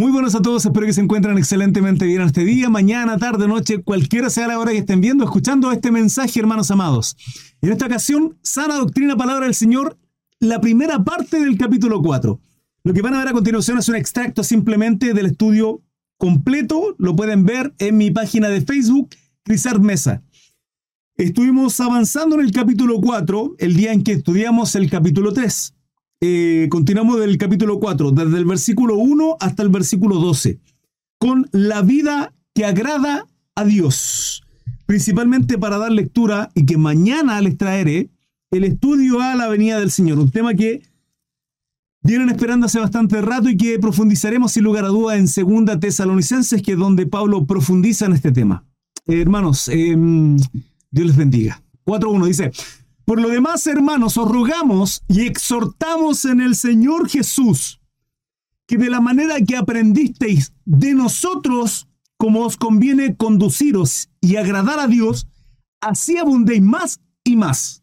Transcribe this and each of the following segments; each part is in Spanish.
Muy buenos a todos, espero que se encuentren excelentemente bien este día, mañana, tarde, noche, cualquiera sea la hora que estén viendo, escuchando este mensaje, hermanos amados. En esta ocasión, sana doctrina, palabra del Señor, la primera parte del capítulo 4. Lo que van a ver a continuación es un extracto simplemente del estudio completo, lo pueden ver en mi página de Facebook, Crisar Mesa. Estuvimos avanzando en el capítulo 4 el día en que estudiamos el capítulo 3. Eh, continuamos del capítulo 4, desde el versículo 1 hasta el versículo 12, con la vida que agrada a Dios, principalmente para dar lectura y que mañana les traeré el estudio a la venida del Señor, un tema que vienen esperando hace bastante rato y que profundizaremos sin lugar a duda en Segunda Tesalonicenses, que es donde Pablo profundiza en este tema. Eh, hermanos, em, Dios les bendiga. 4.1 dice, por lo demás, hermanos, os rogamos y exhortamos en el Señor Jesús que de la manera que aprendisteis de nosotros, como os conviene conduciros y agradar a Dios, así abundéis más y más.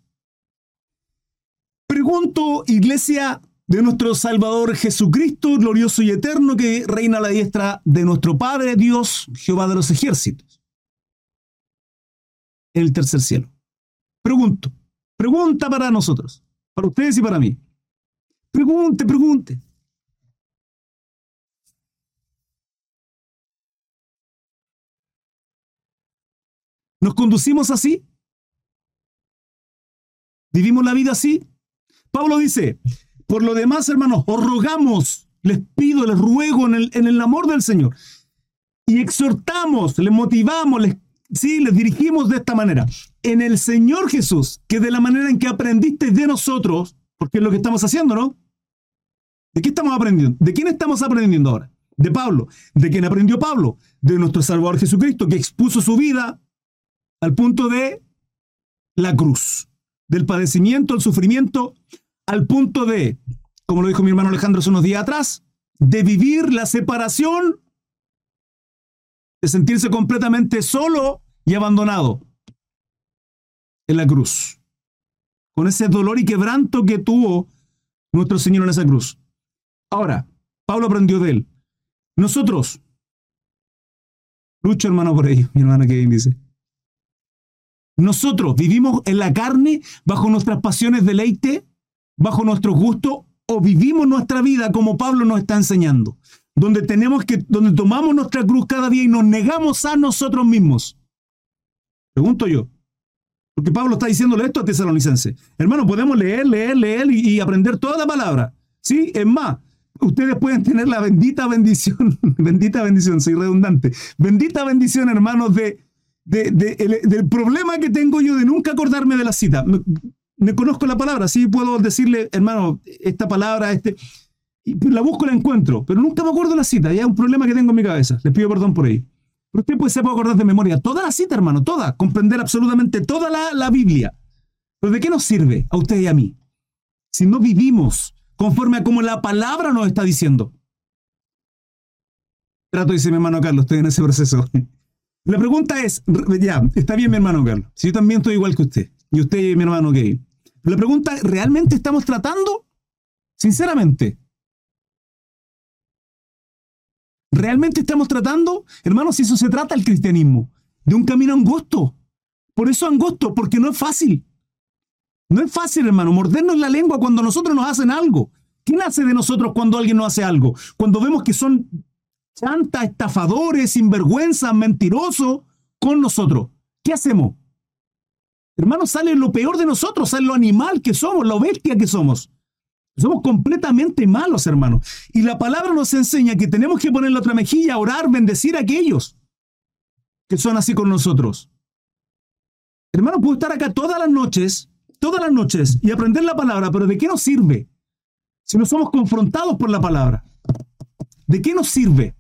Pregunto, iglesia de nuestro Salvador Jesucristo, glorioso y eterno, que reina a la diestra de nuestro Padre Dios, Jehová de los ejércitos, en el tercer cielo. Pregunto, Pregunta para nosotros, para ustedes y para mí. Pregunte, pregunte. ¿Nos conducimos así? ¿Vivimos la vida así? Pablo dice, por lo demás, hermanos, os rogamos, les pido, les ruego en el, en el amor del Señor. Y exhortamos, les motivamos, les Sí, les dirigimos de esta manera. En el Señor Jesús, que de la manera en que aprendiste de nosotros, porque es lo que estamos haciendo, ¿no? ¿De qué estamos aprendiendo? ¿De quién estamos aprendiendo ahora? De Pablo. ¿De quién aprendió Pablo? De nuestro Salvador Jesucristo, que expuso su vida al punto de la cruz, del padecimiento, el sufrimiento, al punto de, como lo dijo mi hermano Alejandro hace unos días atrás, de vivir la separación de sentirse completamente solo y abandonado en la cruz, con ese dolor y quebranto que tuvo nuestro Señor en esa cruz. Ahora, Pablo aprendió de él. Nosotros, lucho hermano por ello, mi hermana Kevin dice. Nosotros vivimos en la carne bajo nuestras pasiones de deleite, bajo nuestros gustos, o vivimos nuestra vida como Pablo nos está enseñando donde tenemos que, donde tomamos nuestra cruz cada día y nos negamos a nosotros mismos. Pregunto yo. Porque Pablo está diciéndole esto a tesalonicense. Hermano, podemos leer, leer, leer y, aprender toda la palabra. Sí, es más, ustedes pueden tener la bendita bendición, bendita bendición, soy redundante, bendita bendición, hermanos, de, del problema que tengo yo de nunca acordarme de la cita. Me, conozco la palabra, sí puedo decirle, hermano, esta palabra, este, la busco la encuentro, pero nunca me acuerdo la cita, ya es un problema que tengo en mi cabeza, les pido perdón por ello. Pero usted puede, se puede acordar de memoria toda la cita, hermano, toda, comprender absolutamente toda la, la Biblia. Pero ¿de qué nos sirve a usted y a mí? Si no vivimos conforme a como la palabra nos está diciendo. Trato, dice mi hermano Carlos, estoy en ese proceso. La pregunta es, ya, está bien mi hermano Carlos, si yo también estoy igual que usted, y usted y mi hermano gay. La pregunta, ¿realmente estamos tratando? Sinceramente, ¿Realmente estamos tratando, hermanos, eso se trata el cristianismo, de un camino angosto? Por eso angosto, porque no es fácil. No es fácil, hermano, mordernos la lengua cuando nosotros nos hacen algo. ¿Quién hace de nosotros cuando alguien nos hace algo? Cuando vemos que son chantas, estafadores, sinvergüenzas, mentirosos con nosotros. ¿Qué hacemos? Hermano, sale lo peor de nosotros, sale lo animal que somos, la bestia que somos. Somos completamente malos, hermanos. Y la palabra nos enseña que tenemos que poner la otra mejilla, orar, bendecir a aquellos que son así con nosotros. Hermano, puedo estar acá todas las noches, todas las noches y aprender la palabra, pero ¿de qué nos sirve si no somos confrontados por la palabra? ¿De qué nos sirve?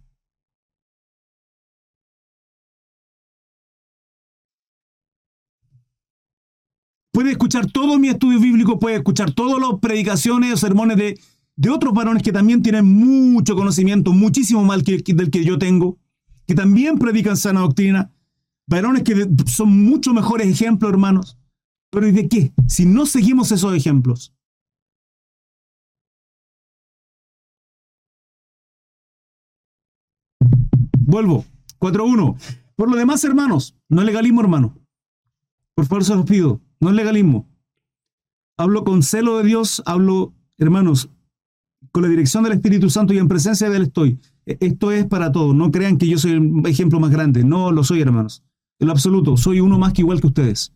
Puede escuchar todo mi estudio bíblico, puede escuchar todas las predicaciones sermones de, de otros varones que también tienen mucho conocimiento, muchísimo más que, del que yo tengo, que también predican sana doctrina, varones que son mucho mejores ejemplos, hermanos. Pero ¿y de qué? Si no seguimos esos ejemplos. vuelvo. 4.1. Por lo demás, hermanos, no legalismo, hermano. Por favor, se los pido. No es legalismo. Hablo con celo de Dios, hablo, hermanos, con la dirección del Espíritu Santo y en presencia de Él estoy. E, esto es para todos. No crean que yo soy el ejemplo más grande. No lo soy, hermanos. En lo absoluto, soy uno más que igual que ustedes.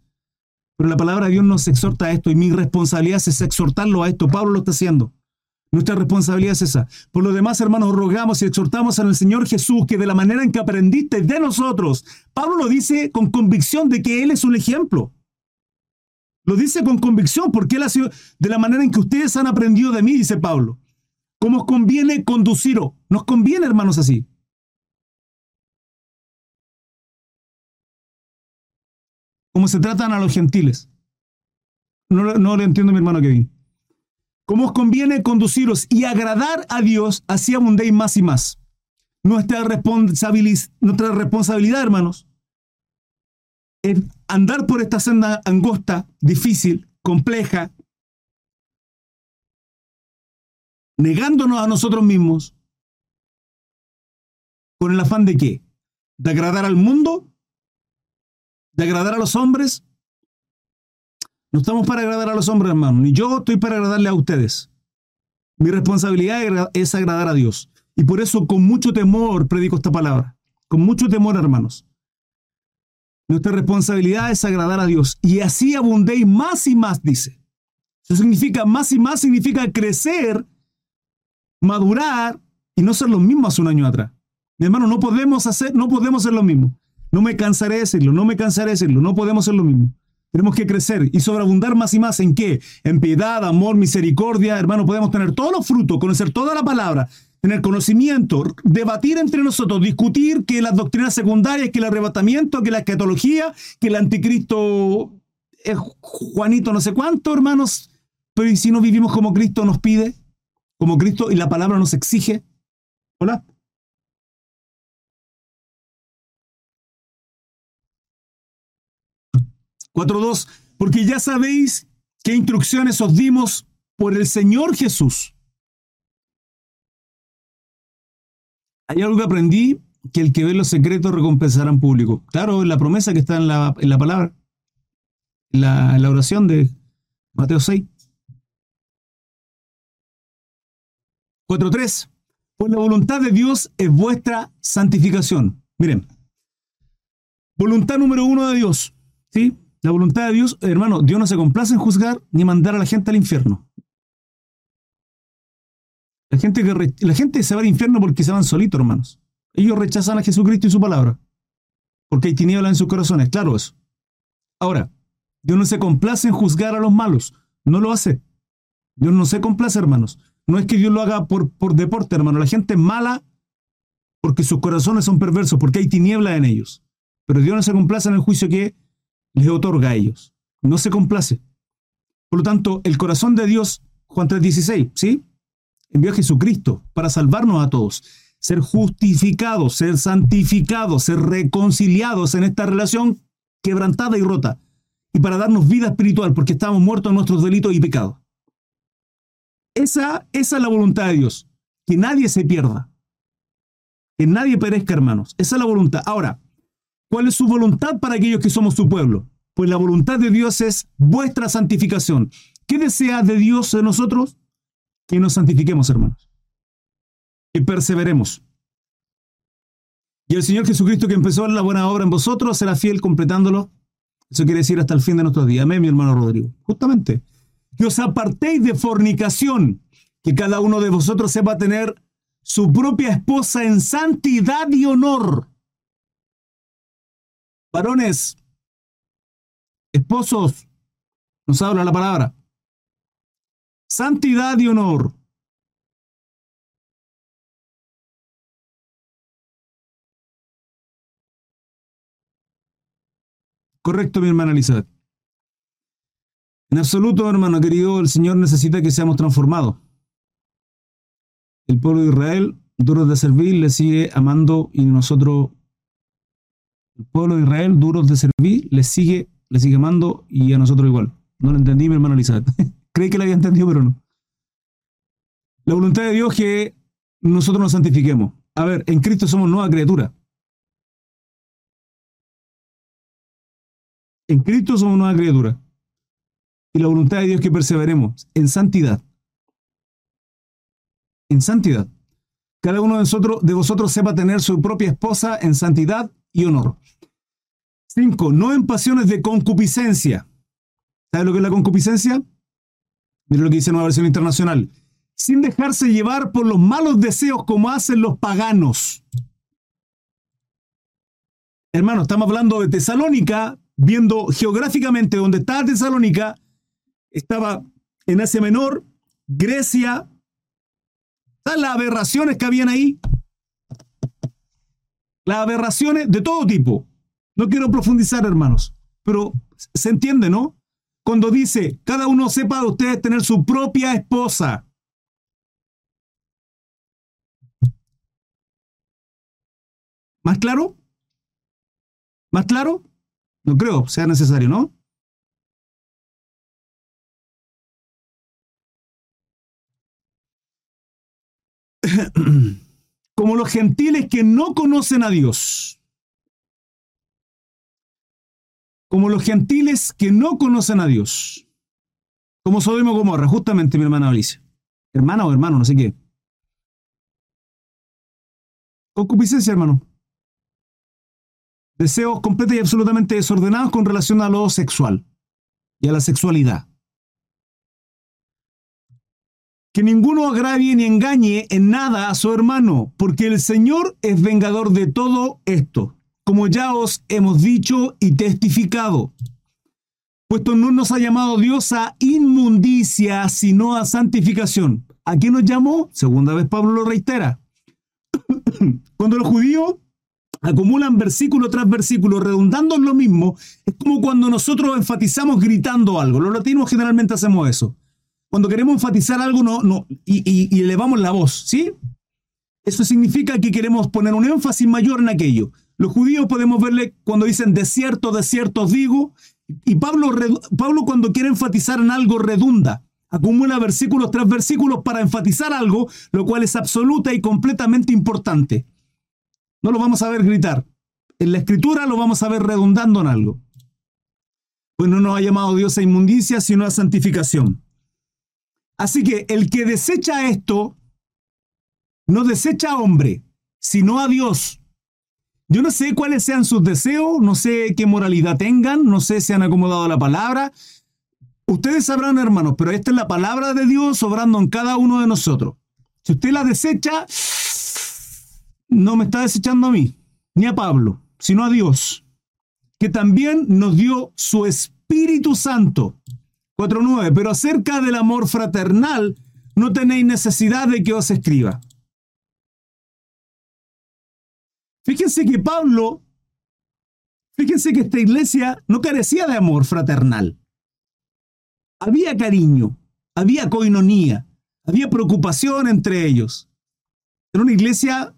Pero la palabra de Dios nos exhorta a esto y mi responsabilidad es exhortarlo a esto. Pablo lo está haciendo. Nuestra responsabilidad es esa. Por lo demás, hermanos, rogamos y exhortamos al Señor Jesús que de la manera en que aprendiste de nosotros, Pablo lo dice con convicción de que Él es un ejemplo. Lo dice con convicción porque Él ha sido de la manera en que ustedes han aprendido de mí, dice Pablo. ¿Cómo os conviene conduciros? Nos conviene, hermanos, así. Como se tratan a los gentiles. No, no lo entiendo mi hermano Kevin. ¿Cómo os conviene conduciros y agradar a Dios, así abundéis más y más. Nuestra, nuestra responsabilidad, hermanos, es andar por esta senda angosta, difícil, compleja, negándonos a nosotros mismos, con el afán de qué? De agradar al mundo, de agradar a los hombres, no estamos para agradar a los hombres, hermano, ni yo estoy para agradarle a ustedes. Mi responsabilidad es agradar a Dios. Y por eso con mucho temor predico esta palabra. Con mucho temor, hermanos. Nuestra responsabilidad es agradar a Dios. Y así abundéis más y más, dice. Eso significa, más y más significa crecer, madurar y no ser los mismos un año atrás. Mi hermano, no podemos hacer, no podemos ser lo mismo. No me cansaré de decirlo, no me cansaré de decirlo, no podemos ser lo mismo. Tenemos que crecer y sobreabundar más y más en qué? En piedad, amor, misericordia. Hermano, podemos tener todos los frutos, conocer toda la palabra, tener conocimiento, debatir entre nosotros, discutir que las doctrinas secundarias, que el arrebatamiento, que la escatología, que el anticristo es Juanito no sé cuánto, hermanos. Pero ¿y si no vivimos como Cristo nos pide? Como Cristo y la palabra nos exige. Hola. 4.2, porque ya sabéis qué instrucciones os dimos por el Señor Jesús. Hay algo que aprendí, que el que ve los secretos recompensará en público. Claro, la promesa que está en la, en la palabra, la, la oración de Mateo 6. 4.3. Pues la voluntad de Dios es vuestra santificación. Miren, voluntad número uno de Dios, ¿sí? La voluntad de Dios, hermano, Dios no se complace en juzgar ni mandar a la gente al infierno. La gente, que la gente se va al infierno porque se van solitos, hermanos. Ellos rechazan a Jesucristo y su palabra. Porque hay tinieblas en sus corazones, claro eso. Ahora, Dios no se complace en juzgar a los malos. No lo hace. Dios no se complace, hermanos. No es que Dios lo haga por, por deporte, hermano. La gente es mala porque sus corazones son perversos, porque hay tinieblas en ellos. Pero Dios no se complace en el juicio que les otorga a ellos. No se complace. Por lo tanto, el corazón de Dios, Juan 3:16, ¿sí? Envió a Jesucristo para salvarnos a todos, ser justificados, ser santificados, ser reconciliados en esta relación quebrantada y rota, y para darnos vida espiritual, porque estamos muertos en nuestros delitos y pecados. Esa, esa es la voluntad de Dios, que nadie se pierda, que nadie perezca, hermanos. Esa es la voluntad. Ahora, ¿Cuál es su voluntad para aquellos que somos su pueblo? Pues la voluntad de Dios es vuestra santificación. ¿Qué desea de Dios de nosotros? Que nos santifiquemos, hermanos. Y perseveremos. Y el Señor Jesucristo que empezó la buena obra en vosotros será fiel completándolo. Eso quiere decir hasta el fin de nuestros días. Amén, mi hermano Rodrigo. Justamente. Que os apartéis de fornicación. Que cada uno de vosotros sepa tener su propia esposa en santidad y honor Varones, esposos, nos habla la palabra. Santidad y honor. Correcto, mi hermana Elizabeth. En absoluto, hermano querido, el Señor necesita que seamos transformados. El pueblo de Israel, duro de servir, le sigue amando y nosotros Pueblo de Israel, duros de servir, les sigue, les sigue amando y a nosotros igual. No lo entendí, mi hermano Elizabeth. Creí que lo había entendido, pero no. La voluntad de Dios es que nosotros nos santifiquemos. A ver, en Cristo somos nueva criatura. En Cristo somos nueva criatura. Y la voluntad de Dios es que perseveremos en santidad. En santidad. Cada uno de, nosotros, de vosotros sepa tener su propia esposa en santidad y honor. 5. No en pasiones de concupiscencia. ¿Sabe lo que es la concupiscencia? Mira lo que dice Nueva Versión Internacional. Sin dejarse llevar por los malos deseos como hacen los paganos. Hermano, estamos hablando de Tesalónica, viendo geográficamente dónde está Tesalónica, estaba en Asia Menor, Grecia. ¿Sabes las aberraciones que habían ahí? Las aberraciones de todo tipo. No quiero profundizar, hermanos, pero se entiende, ¿no? Cuando dice, cada uno sepa de ustedes tener su propia esposa. ¿Más claro? ¿Más claro? No creo sea necesario, ¿no? Como los gentiles que no conocen a Dios. Como los gentiles que no conocen a Dios. Como Sodoma y Gomorra, justamente mi hermana Alicia. Hermana o hermano, no sé qué. Concupiscencia, hermano deseos completos y absolutamente desordenados con relación a lo sexual y a la sexualidad. Que ninguno agravie ni engañe en nada a su hermano, porque el Señor es vengador de todo esto, como ya os hemos dicho y testificado. Puesto no nos ha llamado Dios a inmundicia, sino a santificación. ¿A qué nos llamó? Segunda vez Pablo lo reitera. Cuando los judíos acumulan versículo tras versículo, redundando en lo mismo, es como cuando nosotros enfatizamos gritando algo. Los latinos generalmente hacemos eso. Cuando queremos enfatizar algo no, no, y, elevamos la voz, ¿sí? Eso significa que queremos poner un énfasis mayor en aquello. Los judíos podemos verle cuando dicen desierto, desierto digo, y Pablo, Pablo cuando quiere enfatizar en algo redunda, acumula versículos tras versículos para enfatizar algo, lo cual es absoluta y completamente importante. No lo vamos a ver gritar. En la escritura lo vamos a ver redundando en algo. Pues no nos ha llamado Dios a inmundicia, sino a santificación. Así que el que desecha esto, no desecha a hombre, sino a Dios. Yo no sé cuáles sean sus deseos, no sé qué moralidad tengan, no sé si han acomodado la palabra. Ustedes sabrán, hermanos, pero esta es la palabra de Dios obrando en cada uno de nosotros. Si usted la desecha, no me está desechando a mí, ni a Pablo, sino a Dios, que también nos dio su Espíritu Santo. 4.9. Pero acerca del amor fraternal, no tenéis necesidad de que os escriba. Fíjense que Pablo, fíjense que esta iglesia no carecía de amor fraternal. Había cariño, había coinonía, había preocupación entre ellos. Era una iglesia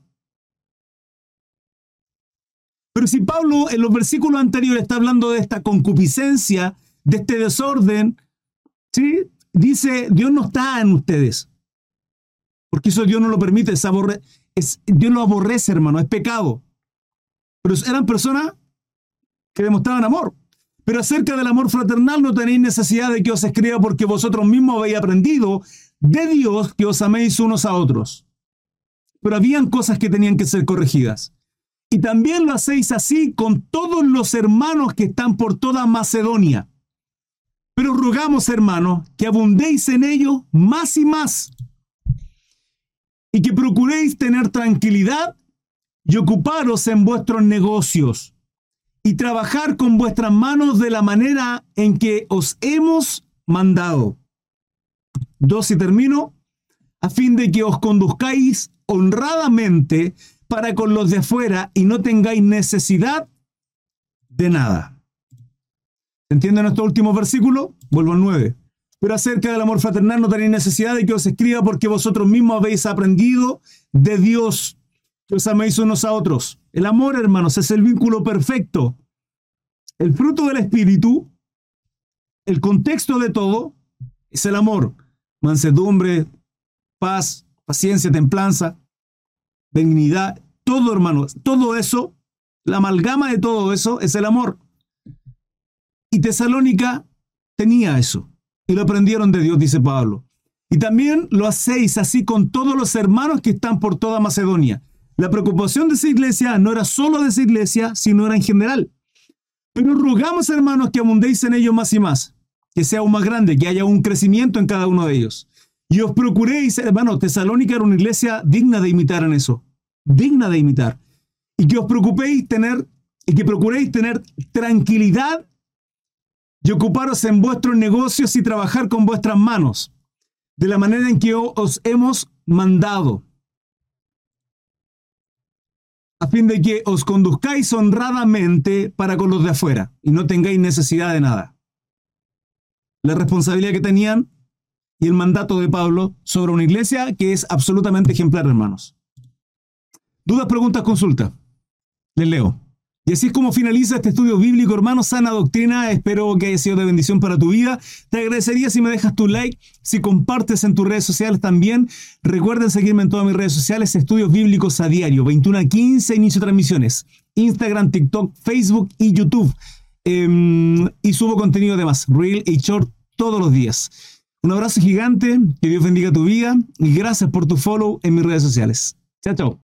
pero si Pablo en los versículos anteriores está hablando de esta concupiscencia, de este desorden, ¿sí? dice, Dios no está en ustedes. Porque eso Dios no lo permite, es es, Dios lo aborrece, hermano, es pecado. Pero eran personas que demostraban amor. Pero acerca del amor fraternal no tenéis necesidad de que os escriba porque vosotros mismos habéis aprendido de Dios que os améis unos a otros. Pero habían cosas que tenían que ser corregidas. Y también lo hacéis así con todos los hermanos que están por toda Macedonia. Pero rogamos, hermanos, que abundéis en ello más y más. Y que procuréis tener tranquilidad y ocuparos en vuestros negocios y trabajar con vuestras manos de la manera en que os hemos mandado. Dos y termino, a fin de que os conduzcáis honradamente para con los de afuera y no tengáis necesidad de nada. ¿Entienden nuestro último versículo? Vuelvo al 9. Pero acerca del amor fraternal no tenéis necesidad de que os escriba porque vosotros mismos habéis aprendido de Dios que os améis unos a otros. El amor, hermanos, es el vínculo perfecto. El fruto del Espíritu, el contexto de todo, es el amor. Mansedumbre, paz, paciencia, templanza benignidad, todo hermano, todo eso, la amalgama de todo eso es el amor. Y Tesalónica tenía eso. Y lo aprendieron de Dios, dice Pablo. Y también lo hacéis así con todos los hermanos que están por toda Macedonia. La preocupación de esa iglesia no era solo de esa iglesia, sino era en general. Pero rogamos, hermanos, que abundéis en ellos más y más, que sea aún más grande, que haya un crecimiento en cada uno de ellos. Y os procuréis, hermano, Tesalónica era una iglesia digna de imitar en eso, digna de imitar. Y que os preocupéis tener, y que procuréis tener tranquilidad y ocuparos en vuestros negocios y trabajar con vuestras manos, de la manera en que os hemos mandado, a fin de que os conduzcáis honradamente para con los de afuera y no tengáis necesidad de nada. La responsabilidad que tenían y el mandato de Pablo sobre una iglesia que es absolutamente ejemplar, hermanos. Dudas, preguntas, consulta. Les leo. Y así es como finaliza este estudio bíblico, hermano, sana doctrina. Espero que haya sido de bendición para tu vida. Te agradecería si me dejas tu like, si compartes en tus redes sociales también. Recuerden seguirme en todas mis redes sociales, estudios bíblicos a diario, 21 a 15, inicio transmisiones. Instagram, TikTok, Facebook y YouTube. Em, y subo contenido además, real y short, todos los días. Un abrazo gigante, que Dios bendiga tu vida y gracias por tu follow en mis redes sociales. Chao, chao.